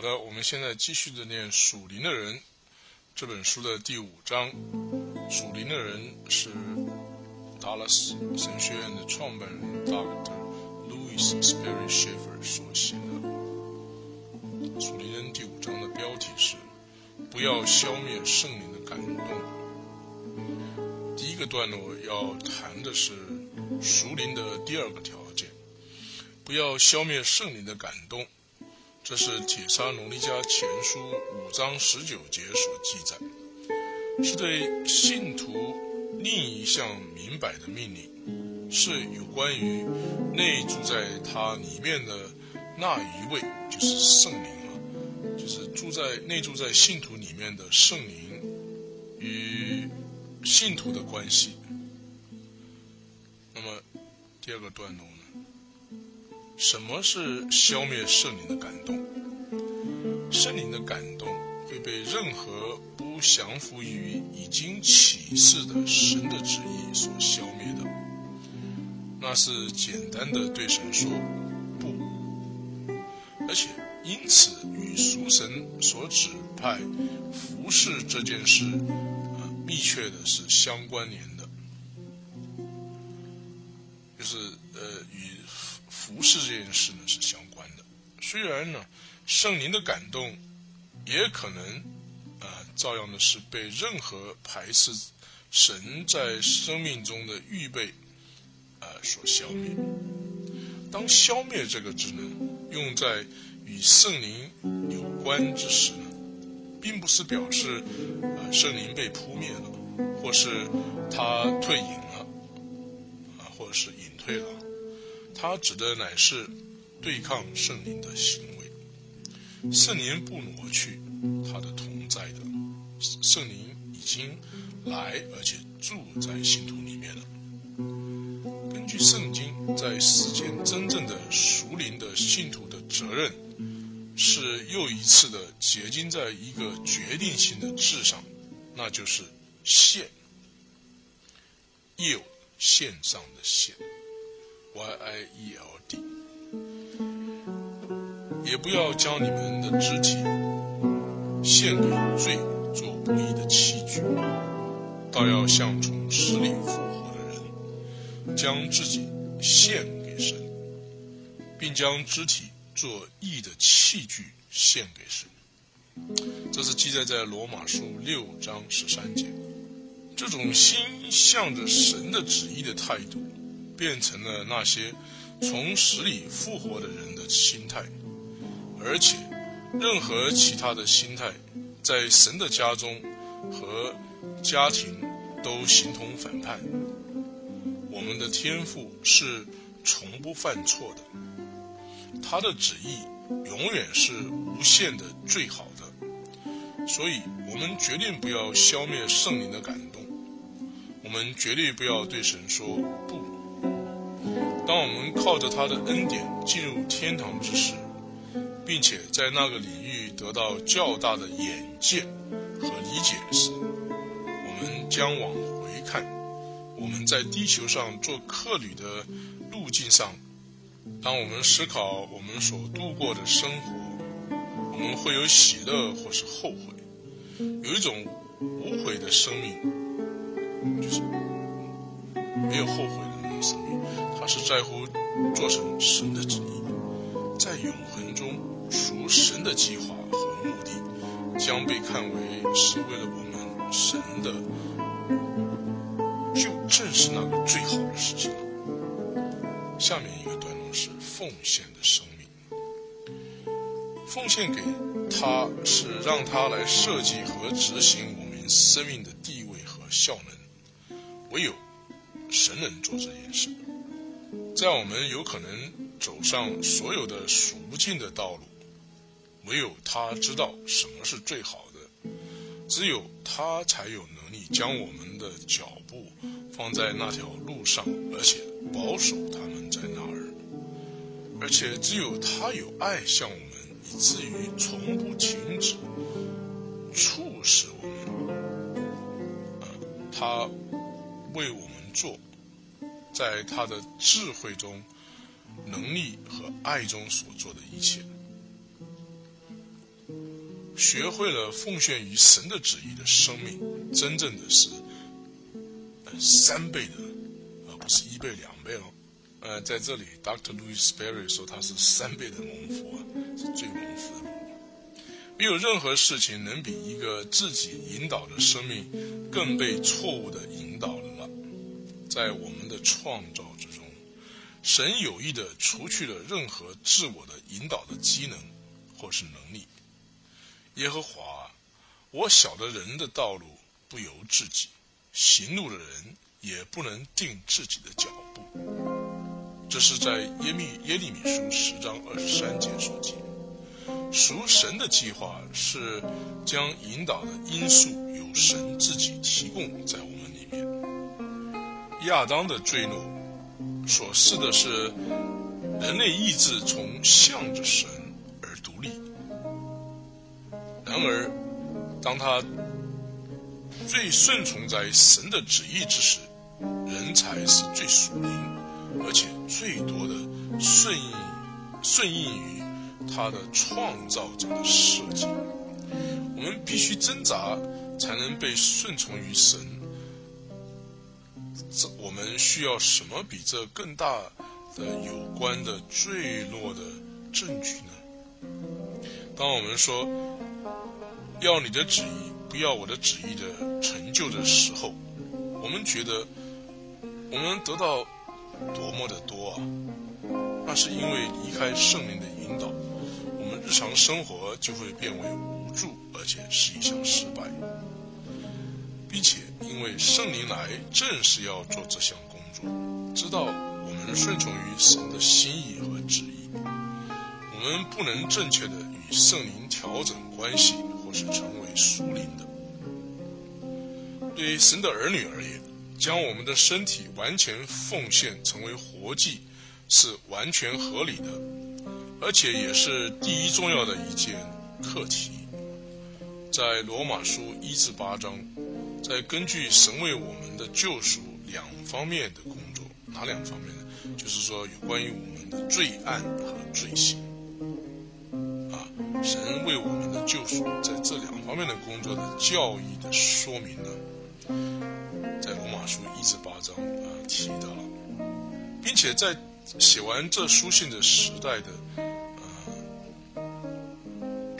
好的，我们现在继续的念《属灵的人》这本书的第五章。属灵的人是达拉斯神学院的创办人 Dr. Louis Sperry Schaefer 所写的。属灵人第五章的标题是“不要消灭圣灵的感动”。第一个段落要谈的是属灵的第二个条件，不要消灭圣灵的感动。这是《铁沙农利家前书》五章十九节所记载，是对信徒另一项明白的命令，是有关于内住在他里面的那一位，就是圣灵啊，就是住在内住在信徒里面的圣灵与信徒的关系。那么第二个段落。什么是消灭圣灵的感动？圣灵的感动会被任何不降服于已经启示的神的旨意所消灭的。那是简单的对神说不，而且因此与属神所指派服侍这件事，啊，密切的是相关联的，就是。不是这件事呢是相关的，虽然呢圣灵的感动也可能啊照样的是被任何排斥神在生命中的预备啊所消灭。当消灭这个字呢用在与圣灵有关之时呢，并不是表示啊圣灵被扑灭了，或是他退隐了啊，或者是隐退了。他指的乃是对抗圣灵的行为，圣灵不挪去他的同在的，圣灵已经来而且住在信徒里面了。根据圣经，在世间真正的属灵的信徒的责任，是又一次的结晶在一个决定性的字上，那就是献，又线上的献。Y I E L D，也不要将你们的肢体献给罪做不义的器具，倒要像从死里复活的人，将自己献给神，并将肢体做义的器具献给神。这是记载在罗马书六章十三节。这种心向着神的旨意的态度。变成了那些从死里复活的人的心态，而且任何其他的心态，在神的家中和家庭都形同反叛。我们的天赋是从不犯错的，他的旨意永远是无限的最好的，所以我们决定不要消灭圣灵的感动，我们绝对不要对神说不。当我们靠着他的恩典进入天堂之时，并且在那个领域得到较大的眼界和理解时，我们将往回看，我们在地球上做客旅的路径上，当我们思考我们所度过的生活，我们会有喜乐或是后悔，有一种无悔的生命，就是没有后悔的那种生命。他是在乎做成神的旨意，在永恒中属神的计划和目的，将被看为是为了我们神的，就正是那个最好的事情。下面一个段落是奉献的生命，奉献给他是让他来设计和执行我们生命的地位和效能，唯有神能做这件事。在我们有可能走上所有的数不尽的道路，唯有他知道什么是最好的，只有他才有能力将我们的脚步放在那条路上，而且保守他们在那儿，而且只有他有爱向我们，以至于从不停止，促使我们，他为我们做。在他的智慧中、能力和爱中所做的一切，学会了奉献于神的旨意的生命，真正的是三倍的，而不是一倍两倍哦。呃，在这里，Dr. Louis Sperry 说他是三倍的蒙福啊，是最蒙福的。没有任何事情能比一个自己引导的生命更被错误的引导了。在我们的创造之中，神有意的除去了任何自我的引导的机能或是能力。耶和华，我晓得人的道路不由自己，行路的人也不能定自己的脚步。这是在耶密耶利米书十章二十三节所记。属神的计划是将引导的因素由神自己提供在我们。亚当的坠落所示的是人类意志从向着神而独立。然而，当他最顺从在神的旨意之时，人才是最属灵，而且最多的顺应顺应于。他的创造者的设计，我们必须挣扎才能被顺从于神。这我们需要什么比这更大的有关的坠落的证据呢？当我们说要你的旨意，不要我的旨意的成就的时候，我们觉得我们得到多么的多啊！那是因为离开圣灵的引导。我们日常生活就会变为无助，而且是一项失败，并且因为圣灵来正是要做这项工作，知道我们顺从于神的心意和旨意，我们不能正确的与圣灵调整关系，或是成为疏灵的。对神的儿女而言，将我们的身体完全奉献成为活祭，是完全合理的。而且也是第一重要的一件课题，在罗马书一至八章，在根据神为我们的救赎两方面的工作，哪两方面呢？就是说有关于我们的罪案和罪行，啊，神为我们的救赎在这两方面的工作的教义的说明呢，在罗马书一至八章啊提到了，并且在写完这书信的时代的。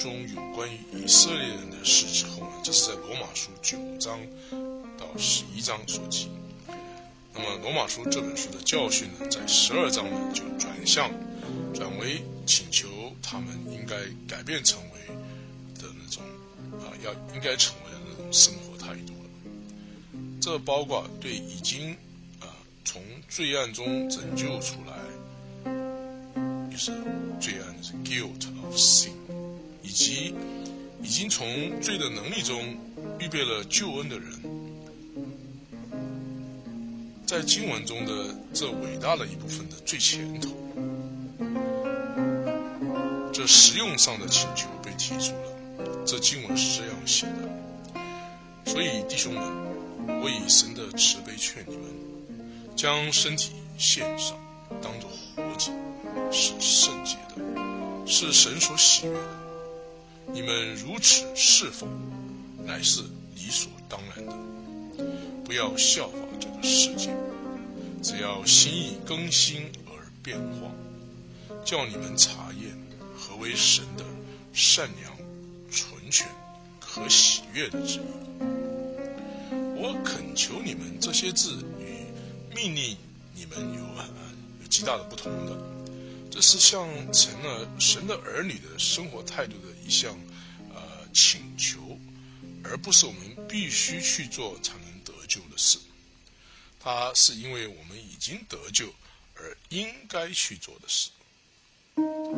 中有关于以色列人的事之后呢，这是在罗马书九章到十一章所记。那么罗马书这本书的教训呢，在十二章呢就转向，转为请求他们应该改变成为的那种啊，要应该成为的那种生活态度了。这包括对已经啊从罪案中拯救出来，就是罪案是 guilt of sin。以及已经从罪的能力中预备了救恩的人，在经文中的这伟大的一部分的最前头，这实用上的请求被提出了。这经文是这样写的：所以弟兄们，我以神的慈悲劝你们，将身体献上，当作活祭，是圣洁的，是神所喜悦的。你们如此是否，乃是理所当然的。不要效仿这个世界，只要心意更新而变化，叫你们查验何为神的善良、纯全、可喜悦的旨意。我恳求你们，这些字与命令你们有有极大的不同的。这是像成了神的儿女的生活态度的一项呃请求，而不是我们必须去做才能得救的事。它是因为我们已经得救而应该去做的事。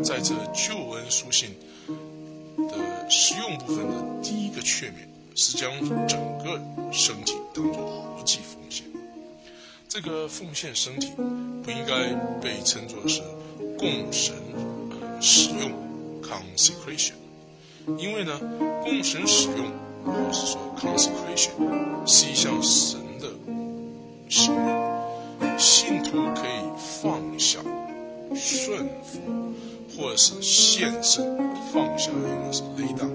在这救恩书信的实用部分的第一个劝勉是将整个身体当作活祭奉献。这个奉献身体不应该被称作是。供神呃使用 consecration，因为呢，供神使用，或是说 consecration，是一项神的行为，信徒可以放下、顺服，或者是献身，放下应该是雷当，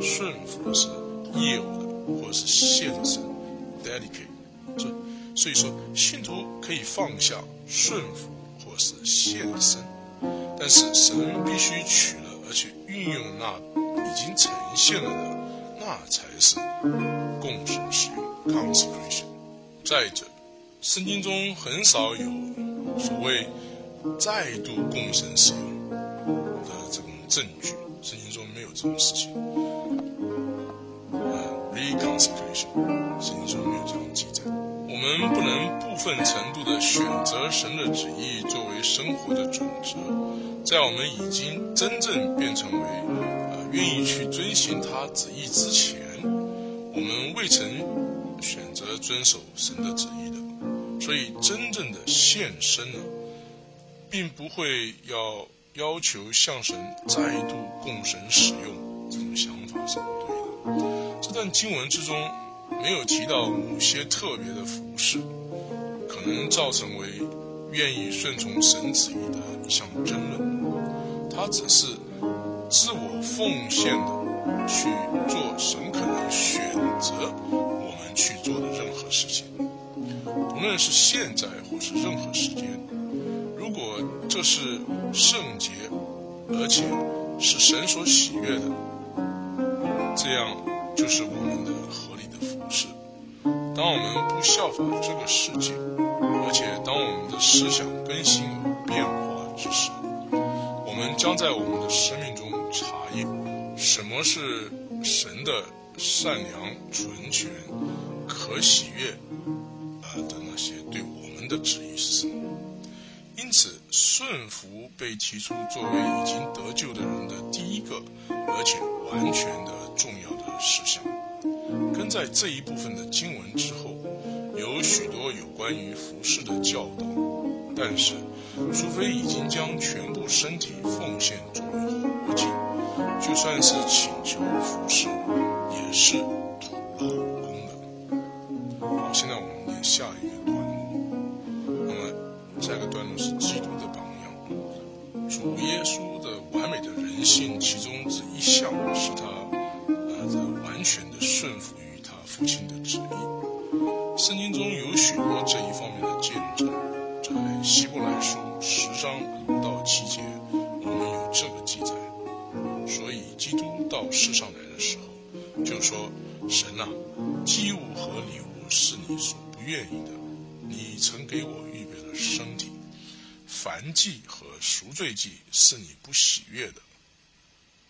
顺服的是业务的，或者是献身 （dedicate）。这所以说，信徒可以放下顺服或是献身，但是神必须取了，而且运用那已经呈现了的，那才是共神使用 （consecration）。再者，圣经中很少有所谓再度共神使用的这种证据，圣经中没有这种事情。呃，reconsecration，圣经中没有这样记载。我们不能部分程度的选择神的旨意作为生活的准则，在我们已经真正变成为呃愿意去遵循他旨意之前，我们未曾选择遵守神的旨意的。所以，真正的献身呢，并不会要要求向神再度供神使用，这种想法是不对的。这段经文之中没有提到某些特别的服饰，可能造成为愿意顺从神旨意的一项争论。它只是自我奉献的去做神可能选择我们去做的任何事情。无论是现在或是任何时间，如果这是圣洁，而且是神所喜悦的，这样就是我们的合理的服饰。当我们不效仿这个世界，而且当我们的思想更新变化之时，我们将在我们的生命中查验什么是神的善良、纯全、可喜悦啊。的那些对我们的旨意是什么？因此，顺服被提出作为已经得救的人的第一个，而且完全的重要的事项。跟在这一部分的经文之后，有许多有关于服饰的教导。但是，除非已经将全部身体奉献作为活祭，就算是请求服饰，也是徒劳无功的。好。现在我们念下一个。下一个段落是基督的榜样。主耶稣的完美的人性，其中之一项是他呃在完全的顺服于他父亲的旨意。圣经中有许多这一方面的见证，在希伯来书十章五到七节，我们有这个记载。所以基督到世上来的时候，就说：“神啊，祭物和礼物。”是你所不愿意的。你曾给我预身体，凡祭和赎罪祭是你不喜悦的。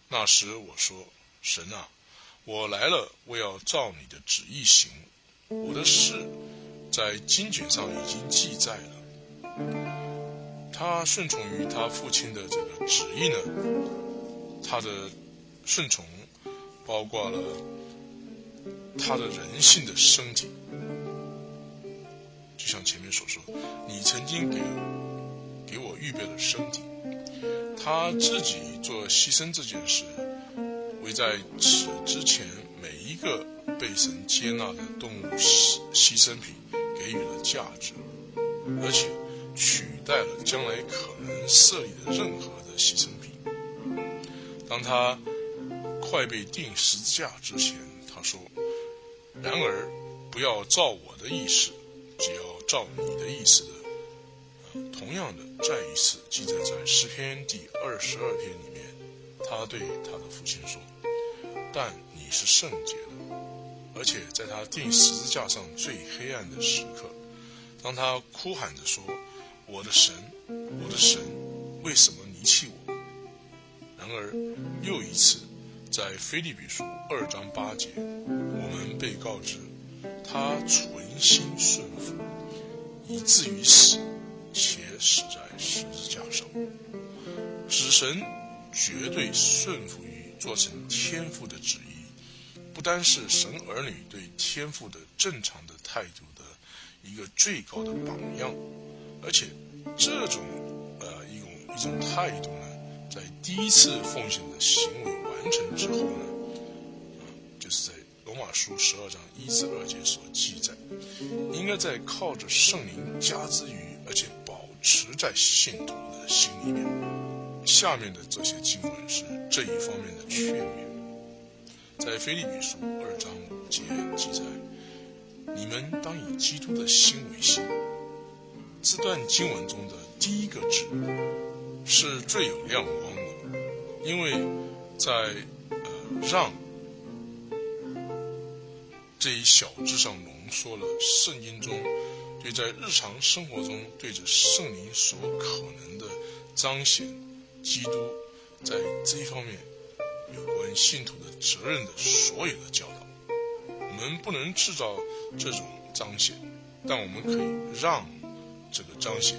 那时我说：“神啊，我来了，我要照你的旨意行。我的事在经卷上已经记载了。他顺从于他父亲的这个旨意呢？他的顺从包括了。”他的人性的身体，就像前面所说，你曾经给给我预备了身体，他自己做牺牲这件事，为在此之前每一个被神接纳的动物牺牺牲品给予了价值，而且取代了将来可能设立的任何的牺牲品。当他快被钉十字架之前，他说。然而，不要照我的意思，只要照你的意思的。同样的，再一次记载在诗篇第二十二篇里面，他对他的父亲说：“但你是圣洁的。”而且在他钉十字架上最黑暗的时刻，当他哭喊着说：“我的神，我的神，为什么离弃我？”然而，又一次。在菲利比书二章八节，我们被告知他存心顺服，以至于死，且死在十字架上。子神绝对顺服于做成天父的旨意，不单是神儿女对天父的正常的态度的一个最高的榜样，而且这种呃一种一种态度呢，在第一次奉献的行为。完成之后呢，就是在罗马书十二章一至二节所记载，应该在靠着圣灵加之于，而且保持在信徒的心里面。下面的这些经文是这一方面的劝勉。在腓立比书二章五节记载：“你们当以基督的心为心。”这段经文中的第一个字是最有亮光的，因为在呃让这一小字上浓缩了圣经中对在日常生活中对着圣灵所可能的彰显基督在这一方面有关信徒的责任的所有的教导。我们不能制造这种彰显，但我们可以让。这个彰显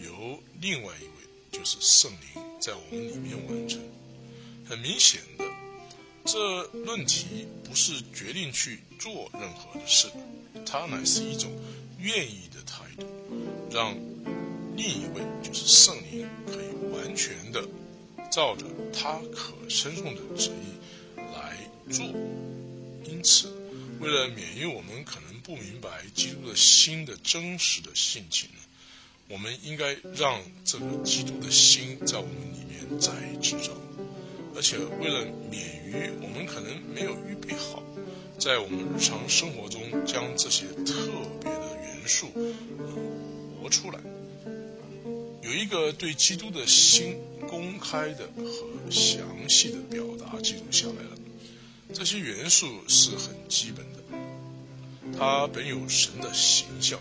由另外一位，就是圣灵在我们里面完成。很明显的，这论题不是决定去做任何的事，它乃是一种愿意的态度，让另一位就是圣灵可以完全的照着他可称颂的旨意来做。因此，为了免于我们可能不明白基督的心的真实的性情呢？我们应该让这个基督的心在我们里面再制造，而且为了免于我们可能没有预备好，在我们日常生活中将这些特别的元素呃活出来，有一个对基督的心公开的和详细的表达记录下来了。这些元素是很基本的，它本有神的形象，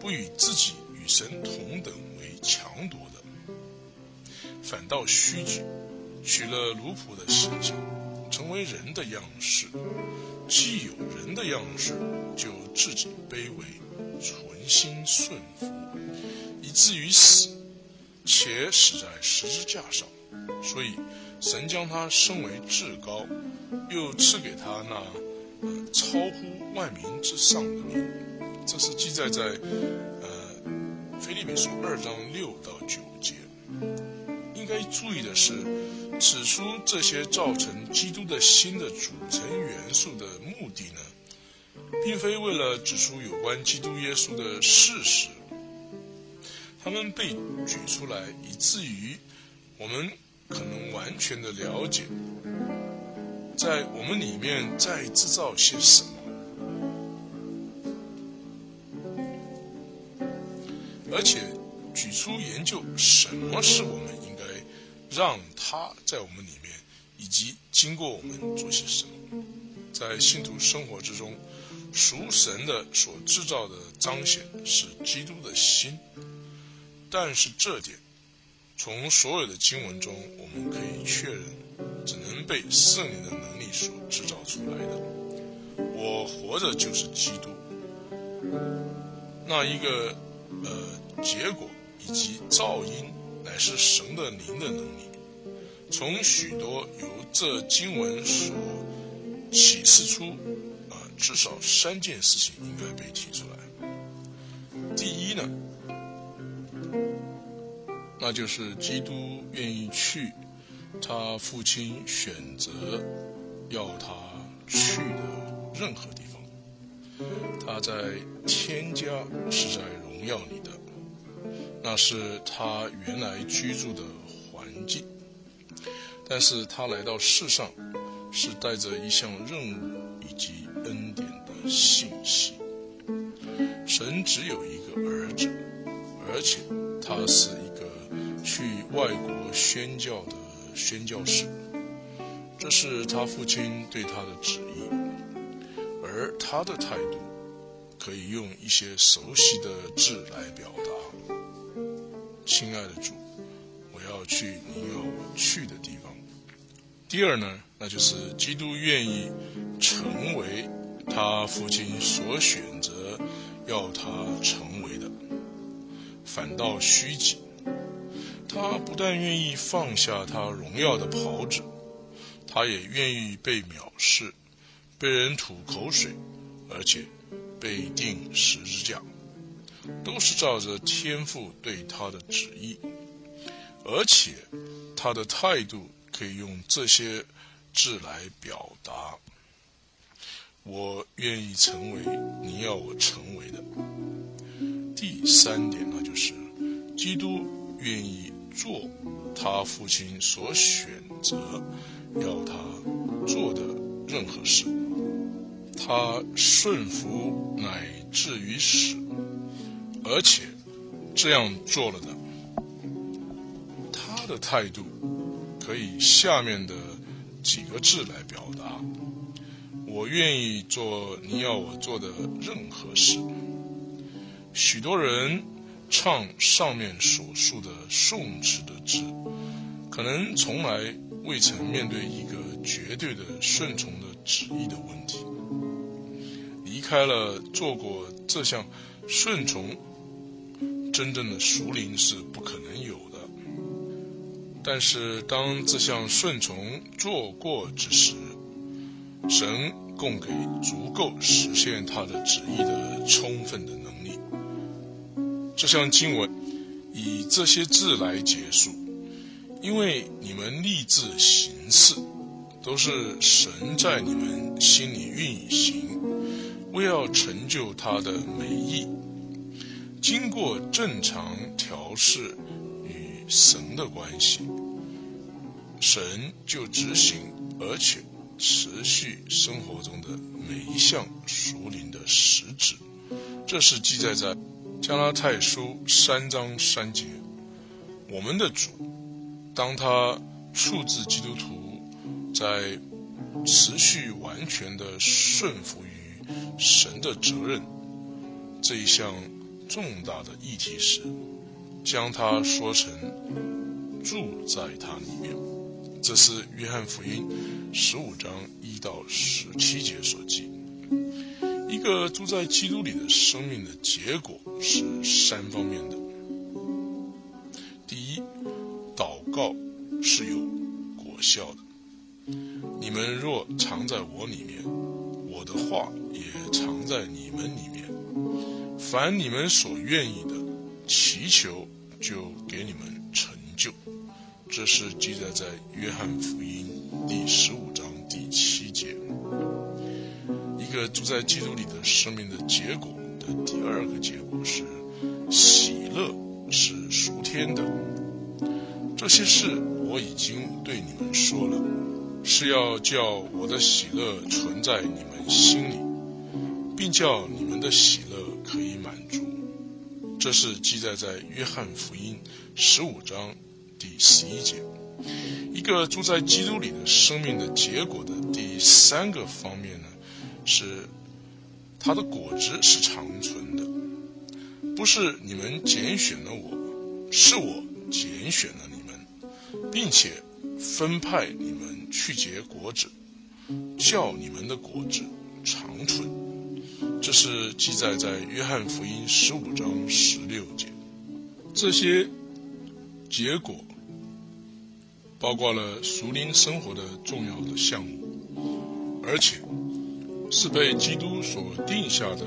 不与自己与。神同等为强夺的，反倒虚举，取了奴仆的形象，成为人的样式。既有人的样式，就自己卑微，存心顺服，以至于死，且死在十字架上。所以，神将他升为至高，又赐给他那超乎万民之上的名。这是记载在呃。腓利比书二章六到九节，该注意的是，指出这些造成基督的新的组成元素的目的呢，并非为了指出有关基督耶稣的事实，他们被举出来，以至于我们可能完全的了解，在我们里面在制造些什么。而且举出研究什么是我们让他在我们里面，以及经过我们做些什么，在信徒生活之中，属神的所制造的彰显是基督的心。但是这点从所有的经文中我们可以确认，只能被圣灵的能力所制造出来的。我活着就是基督，那一个。呃，结果以及噪音乃是神的灵的能力。从许多由这经文所启示出，啊，至少三件事情应该被提出来。第一呢，那就是基督愿意去他父亲选择要他去的任何地方。他在天家是在。荣耀你的，那是他原来居住的环境。但是他来到世上，是带着一项任务以及恩典的信息。神只有一个儿子，而且他是一个去外国宣教的宣教士。这是他父亲对他的旨意，而他的态度。可以用一些熟悉的字来表达。亲爱的主，我要去你要我去的地方。第二呢，那就是基督愿意成为他父亲所选择要他成为的，反倒虚己。他不但愿意放下他荣耀的袍子，他也愿意被藐视，被人吐口水，而且。被钉十字架，都是照着天父对他的旨意，而且他的态度可以用这些字来表达：我愿意成为你要我成为的。第三点呢，就是基督愿意做他父亲所选择要他做的任任何事。他顺服乃至于死，而且这样做了的。他的态度可以下面的几个字来表达：我愿意做你要我做的任何事。许多人唱上面所述的宋词的字，可能从来未曾面对一个绝对的顺从的旨意的问题。离开了做过这项顺从，真正的熟灵是不可能有的。但是当这项顺从做过之时，神供给足够实现他的旨意的充分的能力。这项经文以这些字来结束，因为你们立志行事，都是神在你们心里运行，为要成就他的美意。经过正常调试与神的关系，神就执行而且持续生活中的每一项属灵的实质。这是记载在。加拉太书三章三节，我们的主，当他处置基督徒在持续完全的顺服于神的责任这一项重大的议题时，将他说成住在他里面。这是约翰福音十五章一到十七节所记。一个住在基督里的生命的结果是三方面的。第一，祷告是有果效的。你们若藏在我里面，我的话也藏在你们里面，凡你们所愿意的，祈求就给你们成就。这是记载在约翰福音第十五章第七节。一个住在基督里的生命的结果的第二个结果是喜乐是属天的。这些事我已经对你们说了，是要叫我的喜乐存在你们心里，并叫你们的喜。这是记载在约翰福音十五章第十一节。一个住在基督里的生命的结果的第三个方面呢？是，它的果子是长存的，不是你们拣选了我，是我拣选了你们，并且分派你们去结果子，叫你们的果子长存。这是记载在约翰福音十五章十六节。这些结果包括了熟龄生活的重要的项目，而且。是被基督所定下的，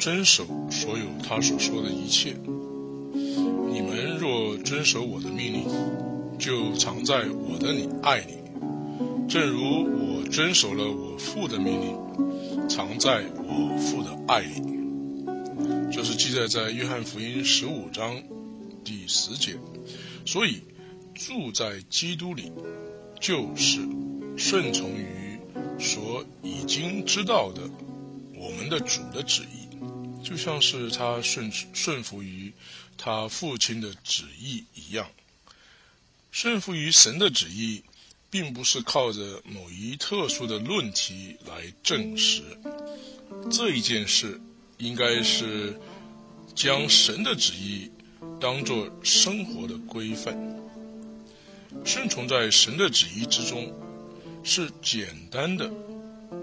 遵守所有他所说的一切。你们若遵守我的命令，就藏在我的里爱里，正如我遵守了我父的命令，藏在我父的爱里。这是记载在约翰福音十五章第十节。所以住在基督里，就是顺从于。所已经知道的，我们的主的旨意，就像是他顺顺服于他父亲的旨意一样。顺服于神的旨意，并不是靠着某一特殊的论题来证实。这一件事，应该是将神的旨意当作生活的规范，顺从在神的旨意之中。是简单的，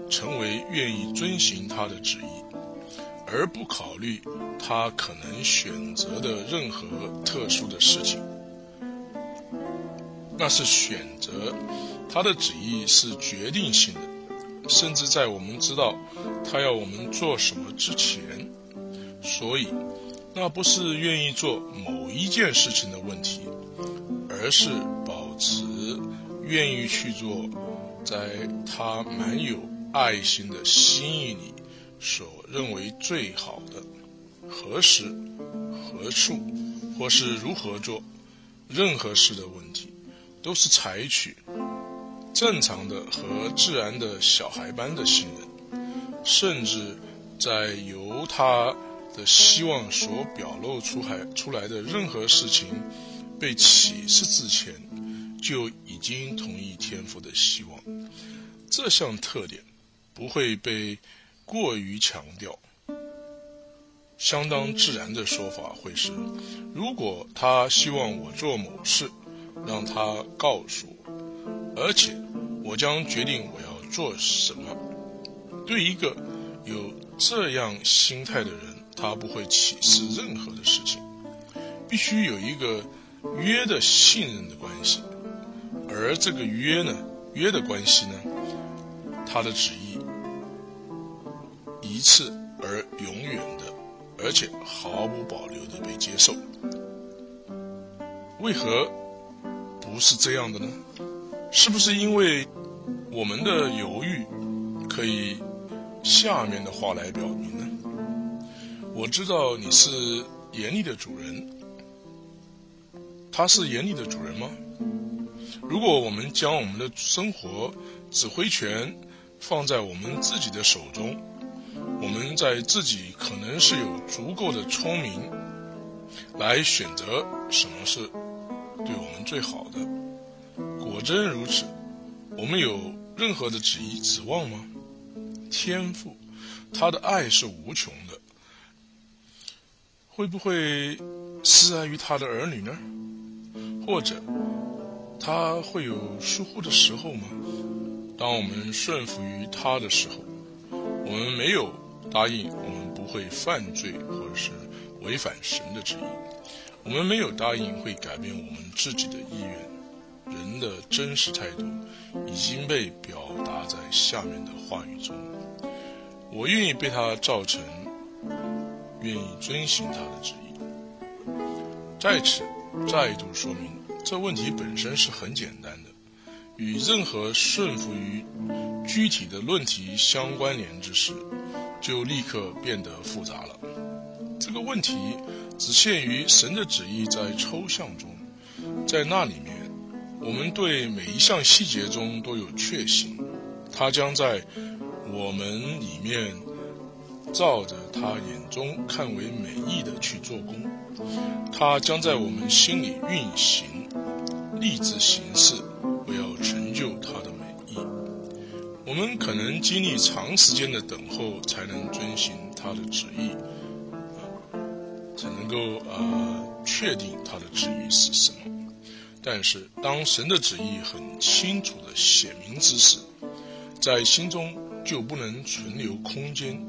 成为愿意遵行他的旨意，而不考虑他可能选择的任何特殊的事情。那是选择他的旨意是决定性的，甚至在我们知道他要我们做什么之前，所以那不是愿意做某一件事情的问题，而是保持愿意去做。在他满有爱心的心意里，所认为最好的，何时、何处，或是如何做，任何事的问题，都是采取正常的和自然的小孩般的信任，甚至在由他的希望所表露出海出来的任何事情被启示之前，就已经同意天赋的希望。这项特点不会被过于强调。相当自然的说法会是：如果他希望我做某事，让他告诉我，而且我将决定我要做什么。对一个有这样心态的人，他不会启示任何的事情。必须有一个约的信任的关系，而这个约呢，约的关系呢，他的旨意一次而永远的。而且毫无保留的被接受，为何不是这样的呢？是不是因为我们的犹豫可以下面的话来表明呢？我知道你是严厉的主人，他是严厉的主人吗？如果我们将我们的生活指挥权放在我们自己的手中。我们在自己可能是有足够的聪明，来选择什么是对我们最好的。果真如此，我们有任何的旨意指望吗？天赋，他的爱是无穷的，会不会施爱于他的儿女呢？或者他会有疏忽的时候吗？当我们顺服于他的时候，我们没有。答应我们不会犯罪或者是违反神的旨意，我们没有答应会改变我们自己的意愿。人的真实态度已经被表达在下面的话语中：我愿意被他造成，愿意遵循他的旨意。在此再度说明，这问题本身是很简单的，与任何顺服于具体的论题相关联之时。就立刻变得复杂了。这个问题只限于神的旨意在抽象中，在那里面，我们对每一项细节中都有确信，他将在我们里面照着他眼中看为美意的去做工，他将在我们心里运行，立志行事，为要成就他的美意。我们可能经历长时间的等候，才能遵循他的旨意，才能够呃确定他的旨意是什么。但是，当神的旨意很清楚的写明之时，在心中就不能存留空间，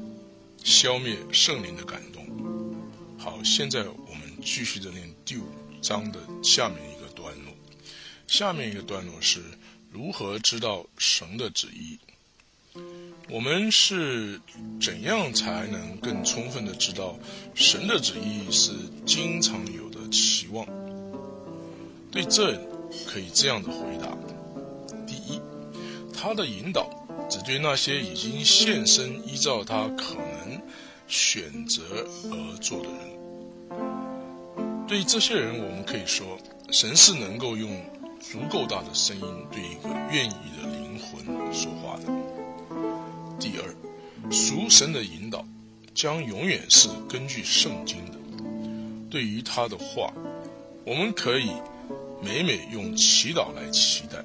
消灭圣灵的感动。好，现在我们继续的念第五章的下面一个段落。下面一个段落是如何知道神的旨意。我们是怎样才能更充分的知道神的旨意是经常有的期望？对这可以这样的回答：第一，他的引导只对那些已经现身依照他可能选择而做的人。对这些人，我们可以说，神是能够用足够大的声音对一个愿意的灵魂说话的。第二，属神的引导将永远是根据圣经的。对于他的话，我们可以每每用祈祷来期待。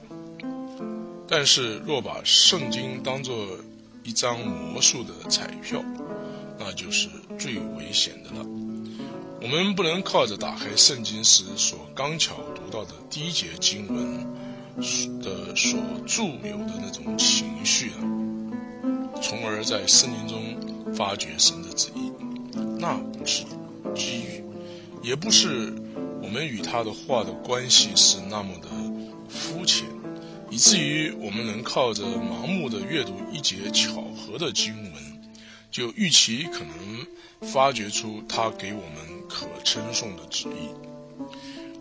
但是，若把圣经当作一张魔术的彩票，那就是最危险的了。我们不能靠着打开圣经时所刚巧读到的第一节经文的所注有的那种情绪啊。从而在圣灵中发掘神的旨意，那不是机遇，也不是我们与他的话的关系是那么的肤浅，以至于我们能靠着盲目的阅读一节巧合的经文，就预期可能发掘出他给我们可称颂的旨意。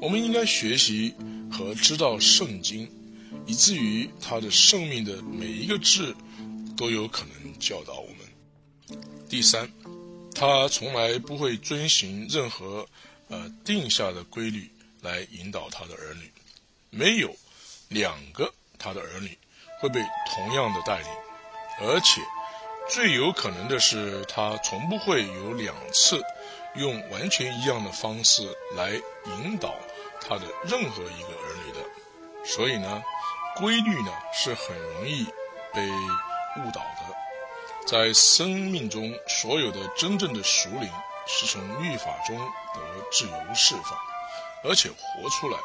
我们应该学习和知道圣经，以至于他的生命的每一个字。都有可能教导我们。第三，他从来不会遵循任何呃定下的规律来引导他的儿女，没有两个他的儿女会被同样的带领，而且最有可能的是，他从不会有两次用完全一样的方式来引导他的任何一个儿女的。所以呢，规律呢是很容易被误导的。在生命中，所有的真正的熟灵是从律法中得自由释放，而且活出来，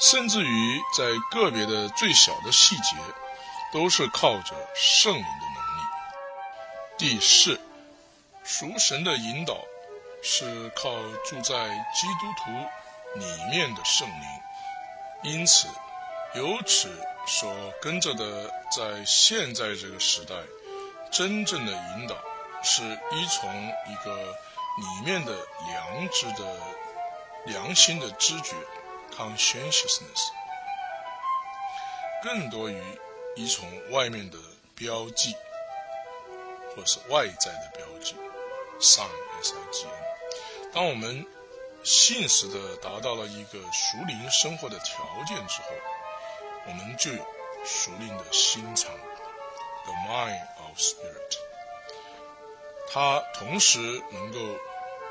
甚至于在个别的最小的细节。都是靠着圣灵的能力。第四，属神的引导是靠住在基督徒里面的圣灵，因此，由此所跟着的，在现在这个时代，真正的引导是依从一个里面的良知的良心的知觉 （conscientiousness），更多于。依从外面的标记，或是外在的标记，sign s i g n。当我们信实的达到了一个熟灵生活的条件之后，我们就有熟练的心肠，the mind of spirit。它同时能够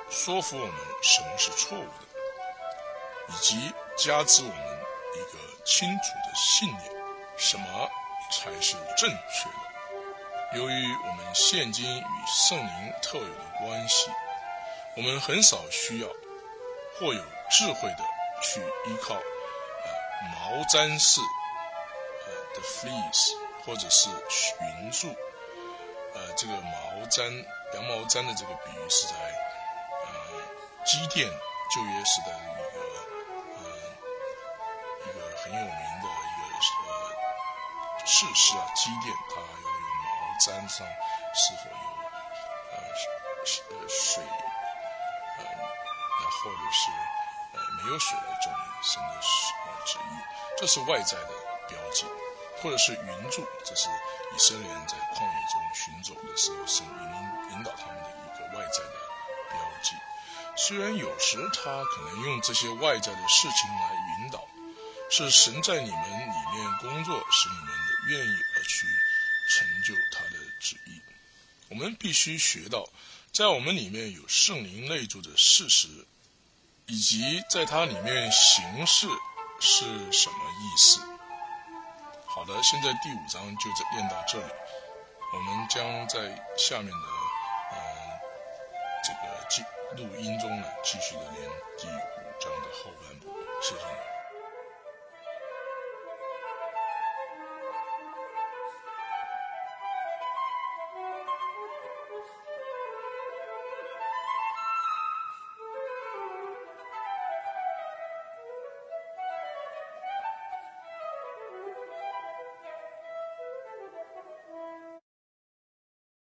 说服我们什么是错误的，以及加之我们一个清楚的信念，什么。才是正确的。由于我们现今与圣灵特有的关系，我们很少需要或有智慧的去依靠毛毡式呃的 fleece，或者是云柱。呃，这个毛毡羊毛毡的这个比喻是在呃基甸旧约时代的一个呃一个很有名的一个呃。事实啊，机电它要用毛毡上是否有呃呃水呃或者是呃没有水来证明神的呃旨意，这是外在的标记，或者是云柱，这是以色列人在旷野中寻走的时候神引引导他们的一个外在的标记。虽然有时他可能用这些外在的事情来引导，是神在你们里面工作，使你们。愿意而去成就他的旨意，我们必须学到，在我们里面有圣灵内住的事实，以及在它里面行事是什么意思。好的，现在第五章就练到这里，我们将在下面的嗯这个记录音中呢，继续的练第五章的后半部。谢谢你。